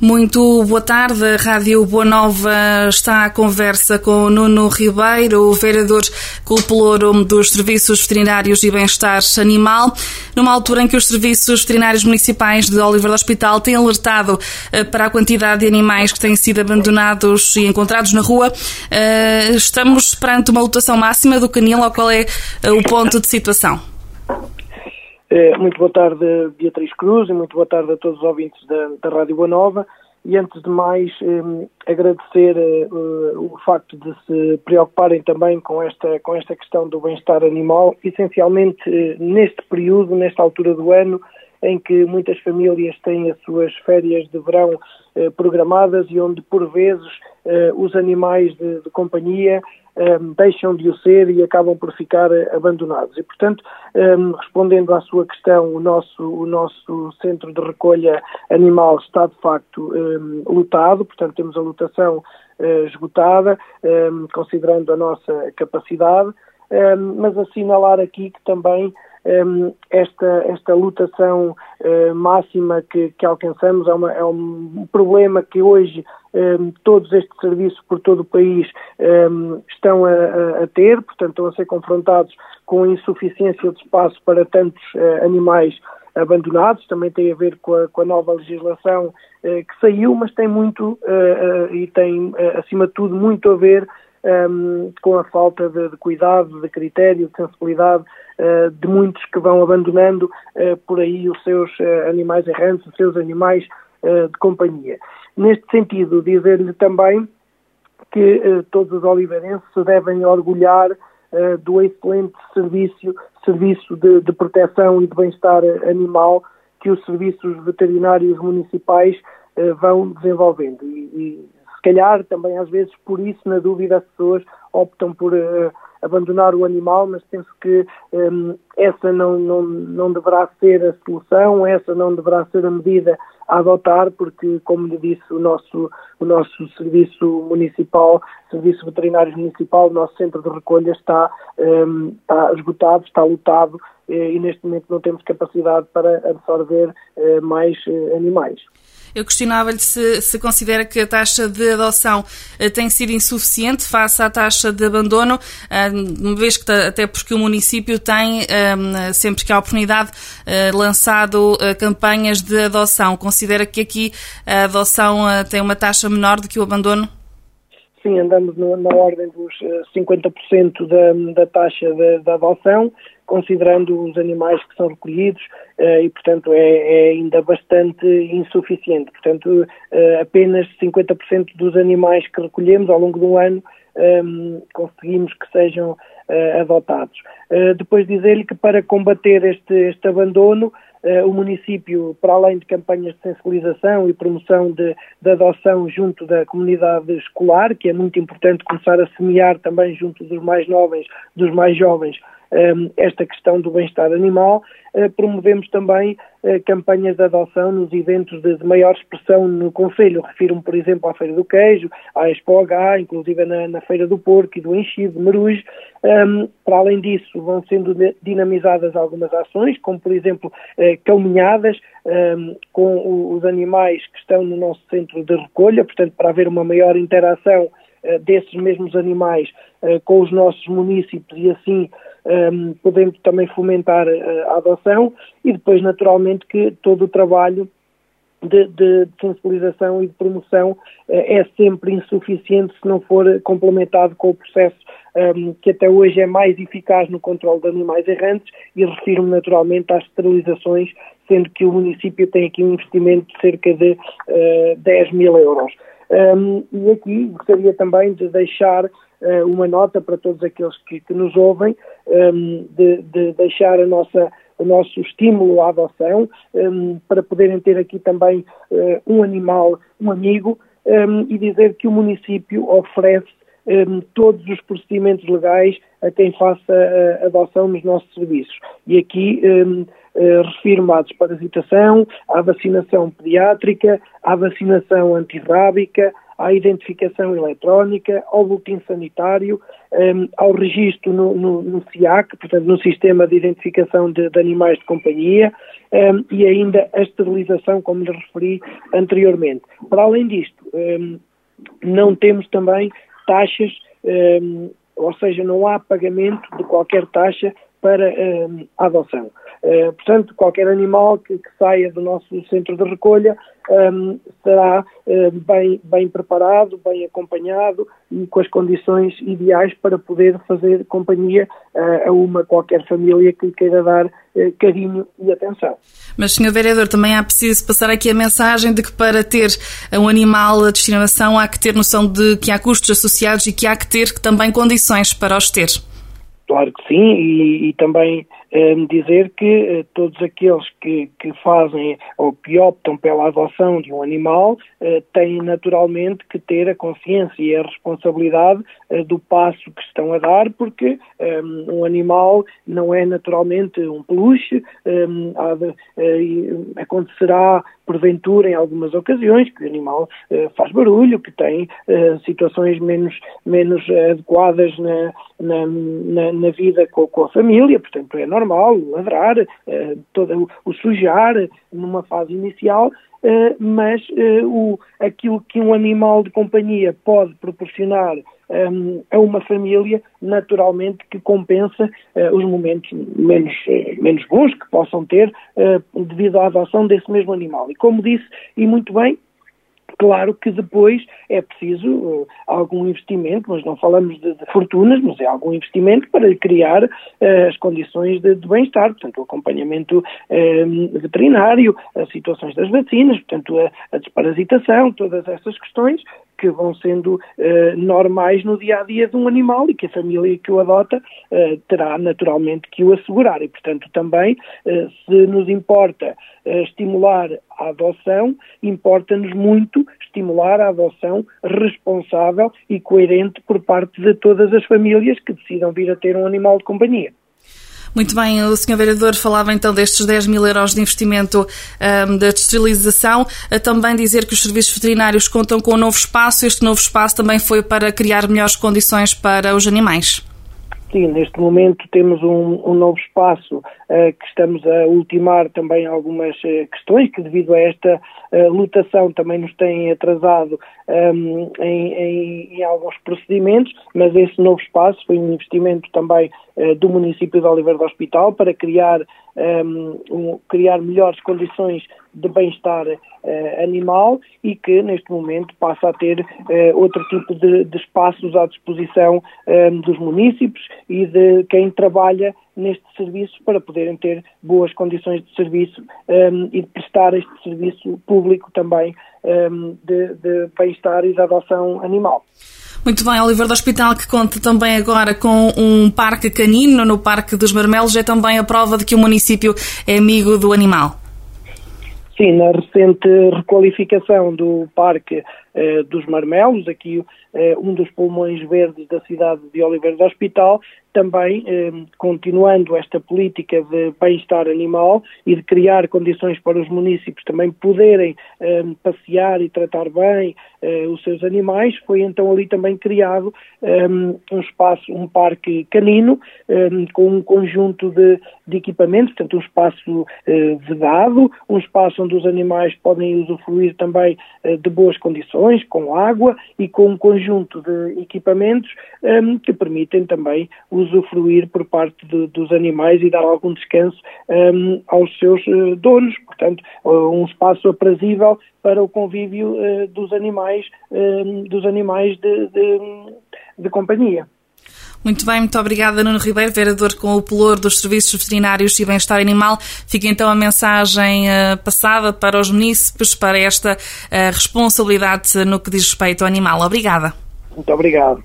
Muito boa tarde. A Rádio Boa Nova está à conversa com Nuno Ribeiro, vereador culpolouro dos Serviços Veterinários e Bem-Estar Animal, numa altura em que os Serviços Veterinários Municipais de Oliver do Hospital têm alertado eh, para a quantidade de animais que têm sido abandonados e encontrados na rua. Eh, estamos perante uma lotação máxima do canil, ao qual é eh, o ponto de situação? Eh, muito boa tarde, Beatriz Cruz, e muito boa tarde a todos os ouvintes da, da Rádio Boa Nova. E antes de mais, eh, agradecer eh, o facto de se preocuparem também com esta, com esta questão do bem-estar animal, essencialmente eh, neste período, nesta altura do ano, em que muitas famílias têm as suas férias de verão eh, programadas e onde, por vezes, eh, os animais de, de companhia um, deixam de o ser e acabam por ficar abandonados. E, portanto, um, respondendo à sua questão, o nosso, o nosso centro de recolha animal está, de facto, um, lotado, portanto, temos a lotação uh, esgotada, considerando a nossa capacidade, mas assinalar aqui que também esta, esta lotação uh, máxima que, que alcançamos é, uma, é, um problema que hoje um, todos estes serviços por todo o país um, estão a, a, ter, portanto estão a ser confrontados com a insuficiência de espaço para tantos uh, animais abandonados, também tem a ver com a, com a nova legislação uh, que saiu, mas tem muito e tem acima de tudo muito a ver um, com a falta de, de, cuidado, de critério, de sensibilidade uh, de muitos que vão abandonando uh, por aí os seus uh, animais errantes, os seus animais de companhia. Neste sentido, dizer-lhe também que todos os oliveirenses se devem orgulhar do excelente serviço, serviço de, de proteção e de bem-estar animal que os serviços veterinários municipais vão desenvolvendo. E, e calhar também às vezes por isso, na dúvida, as pessoas optam por uh, abandonar o animal, mas penso que um, essa não, não, não deverá ser a solução, essa não deverá ser a medida a adotar, porque, como lhe disse, o nosso, o nosso serviço municipal, serviço veterinário municipal, o nosso centro de recolha está, um, está esgotado, está lotado eh, e neste momento não temos capacidade para absorver uh, mais uh, animais. Eu questionava-lhe se, se, considera que a taxa de adoção eh, tem sido insuficiente face à taxa de abandono, eh, uma vez que até porque o município tem, eh, sempre que há oportunidade, lançado campanhas de adoção. Considera que aqui a adoção tem uma taxa menor do que o abandono? Sim, andamos na ordem dos 50% da, da taxa da adoção considerando os animais que são recolhidos uh, e, portanto, é, é, ainda bastante insuficiente. Portanto, uh, apenas 50% dos animais que recolhemos ao longo do ano um, ehm, conseguimos que sejam uh, adotados. depois dizer-lhe que para combater este, este abandono, o município, para além de campanhas de sensibilização e promoção de, de, adoção junto da comunidade escolar, que é muito importante começar a semear também junto dos mais jovens, dos mais jovens, esta questão do bem-estar animal. Eh, promovemos também eh, campanhas de adoção nos eventos de, maior expressão no Conselho. Refiro-me, por exemplo, à Feira do Queijo, à Expo H, inclusive na, na Feira do Porco e do Enchido, Marujo. Para além disso, vão sendo dinamizadas algumas ações, como, por exemplo, eh, caminhadas com os animais que estão no nosso centro de recolha, portanto, para haver uma maior interação desses mesmos animais com os nossos municípios e assim um, podendo também fomentar eh, a adoção e depois, naturalmente, que todo o trabalho de, de, sensibilização e de promoção eh, é sempre insuficiente se não for complementado com o processo um, que até hoje é mais eficaz no controle de animais errantes e refiro-me naturalmente às esterilizações, sendo que o município tem aqui um investimento de cerca de uh, eh, 10 mil euros. Um, e aqui gostaria também de deixar uma nota para todos aqueles que, que nos ouvem, um, de, de, deixar a nossa, o nosso estímulo à adoção, um, para poderem ter aqui também uh, um animal, um amigo, um, e dizer que o município oferece todos os procedimentos legais a quem faça a adoção nos nossos serviços. E aqui uh, refiro-me à desparasitação, à vacinação pediátrica, à vacinação antirrábica, à identificação eletrónica, ao boletim sanitário, um, ao registro no, no, no, CIAC, portanto no Sistema de Identificação de, de Animais de Companhia, um, e ainda a esterilização, como lhe referi anteriormente. Para além disto, um, não temos também taxas, ou seja, não há pagamento de qualquer taxa para a adoção. Uh, portanto, qualquer animal que, que, saia do nosso centro de recolha um, será uh, bem, bem preparado, bem acompanhado e com as condições ideais para poder fazer companhia uh, a uma qualquer família que lhe queira dar carinho e atenção. Mas, Sr. Vereador, também há preciso passar aqui a mensagem de que para ter um animal a destinação há que ter noção de que há custos associados e que há que ter também condições para os ter. Claro que sim, e, e também eh, dizer que eh, todos aqueles que, que, fazem ou que optam pela adoção de um animal eh, têm naturalmente que ter a consciência e a responsabilidade do passo que estão a dar, porque eh, um animal não é naturalmente um peluche, eh, de, acontecerá porventura em algumas ocasiões que o animal faz barulho, que tem situações menos, menos adequadas na, na, na, na vida com, com, a família, portanto é normal ladrar, uh, todo, o sujar numa fase inicial, uh, mas uh, o, aquilo que um animal de companhia pode proporcionar um, a uma família, naturalmente que compensa os momentos menos, menos bons que possam ter devido à adoção desse mesmo animal. E como disse, e muito bem, Claro que depois é preciso uh, algum investimento, mas não falamos de, de, fortunas, mas é algum investimento para criar uh, as condições de, de bem-estar, portanto, o acompanhamento uh, veterinário, as situações das vacinas, portanto, a, a desparasitação, todas essas questões que vão sendo uh, normais no dia a dia de um animal e que a família que o adota uh, terá naturalmente que o assegurar. E, portanto, também, uh, se nos importa estimular a adoção, importa-nos muito estimular a adoção responsável e coerente por parte de todas as famílias que decidam vir a ter um animal de companhia. Muito bem, o Sr. Vereador falava então destes 10 mil euros de investimento um, da esterilização. A também dizer que os serviços veterinários contam com um novo espaço. Este novo espaço também foi para criar melhores condições para os animais. Sim, neste momento temos um, um novo espaço uh, que estamos a ultimar também algumas uh, questões que devido a esta uh, lutação também nos têm atrasado um, em, em, em, alguns procedimentos, mas esse novo espaço foi um investimento também do município de Oliveira do Hospital para criar, um, criar melhores condições de bem-estar uh, animal e que neste momento passa a ter uh, outro tipo de, de, espaços à disposição um, eh, dos municípios e de quem trabalha neste serviço para poderem ter boas condições de serviço um, e de prestar este serviço público também um, de, de bem-estar e de adoção animal. Muito bem, Oliver do Hospital, que conta também agora com um parque canino no Parque dos Marmelos, é também a prova de que o município é amigo do animal. Sim, na recente requalificação do Parque eh, dos Marmelos, aqui eh, um dos pulmões verdes da cidade de Oliveira do Hospital, também eh, continuando esta política de bem-estar animal e de criar condições para os municípios também poderem passear e tratar bem os seus animais, foi então ali também criado um espaço, um parque canino com um conjunto de, de, equipamentos, portanto um espaço vedado, um espaço onde os animais podem usufruir também de boas condições, com água e com um conjunto de equipamentos que permitem também usufruir por parte de, dos animais e dar algum descanso um, aos seus uh, donos. Portanto, uh, um espaço aprazível para o convívio uh, dos animais, hum, dos animais de, de, de companhia. Muito bem, muito obrigada, Nuno Ribeiro, vereador com o pelour dos Serviços Veterinários e Bem-Estar Animal. Fica então a mensagem uh, passada para os munícipes para esta uh, responsabilidade no que diz respeito ao animal. Obrigada. Muito obrigado.